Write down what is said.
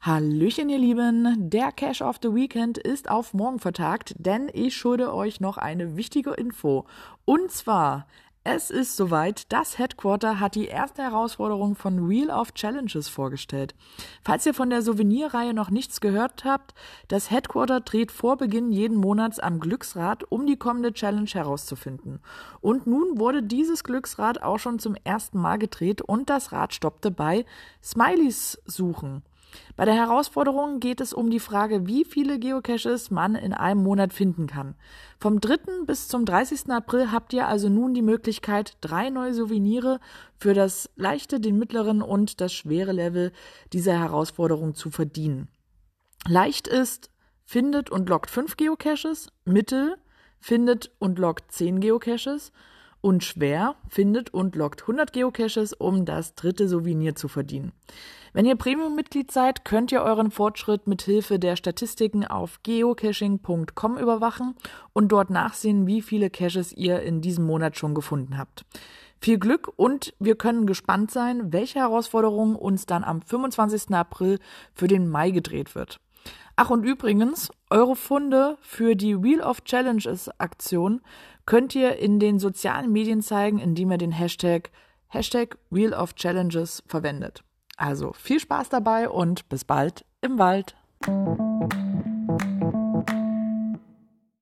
Hallöchen, ihr Lieben. Der Cash of the Weekend ist auf morgen vertagt, denn ich schulde euch noch eine wichtige Info. Und zwar, es ist soweit, das Headquarter hat die erste Herausforderung von Wheel of Challenges vorgestellt. Falls ihr von der Souvenirreihe noch nichts gehört habt, das Headquarter dreht vor Beginn jeden Monats am Glücksrad, um die kommende Challenge herauszufinden. Und nun wurde dieses Glücksrad auch schon zum ersten Mal gedreht und das Rad stoppte bei Smileys suchen. Bei der Herausforderung geht es um die Frage, wie viele Geocaches man in einem Monat finden kann. Vom 3. bis zum 30. April habt ihr also nun die Möglichkeit, drei neue Souvenire für das leichte, den mittleren und das schwere Level dieser Herausforderung zu verdienen. Leicht ist, findet und lockt 5 Geocaches, mittel, findet und lockt 10 Geocaches und schwer findet und lockt 100 Geocaches, um das dritte Souvenir zu verdienen. Wenn ihr Premium-Mitglied seid, könnt ihr euren Fortschritt mit Hilfe der Statistiken auf geocaching.com überwachen und dort nachsehen, wie viele Caches ihr in diesem Monat schon gefunden habt. Viel Glück und wir können gespannt sein, welche Herausforderung uns dann am 25. April für den Mai gedreht wird. Ach und übrigens, eure Funde für die Wheel of Challenges Aktion könnt ihr in den sozialen Medien zeigen, indem ihr den Hashtag Hashtag Wheel of Challenges verwendet. Also viel Spaß dabei und bis bald im Wald.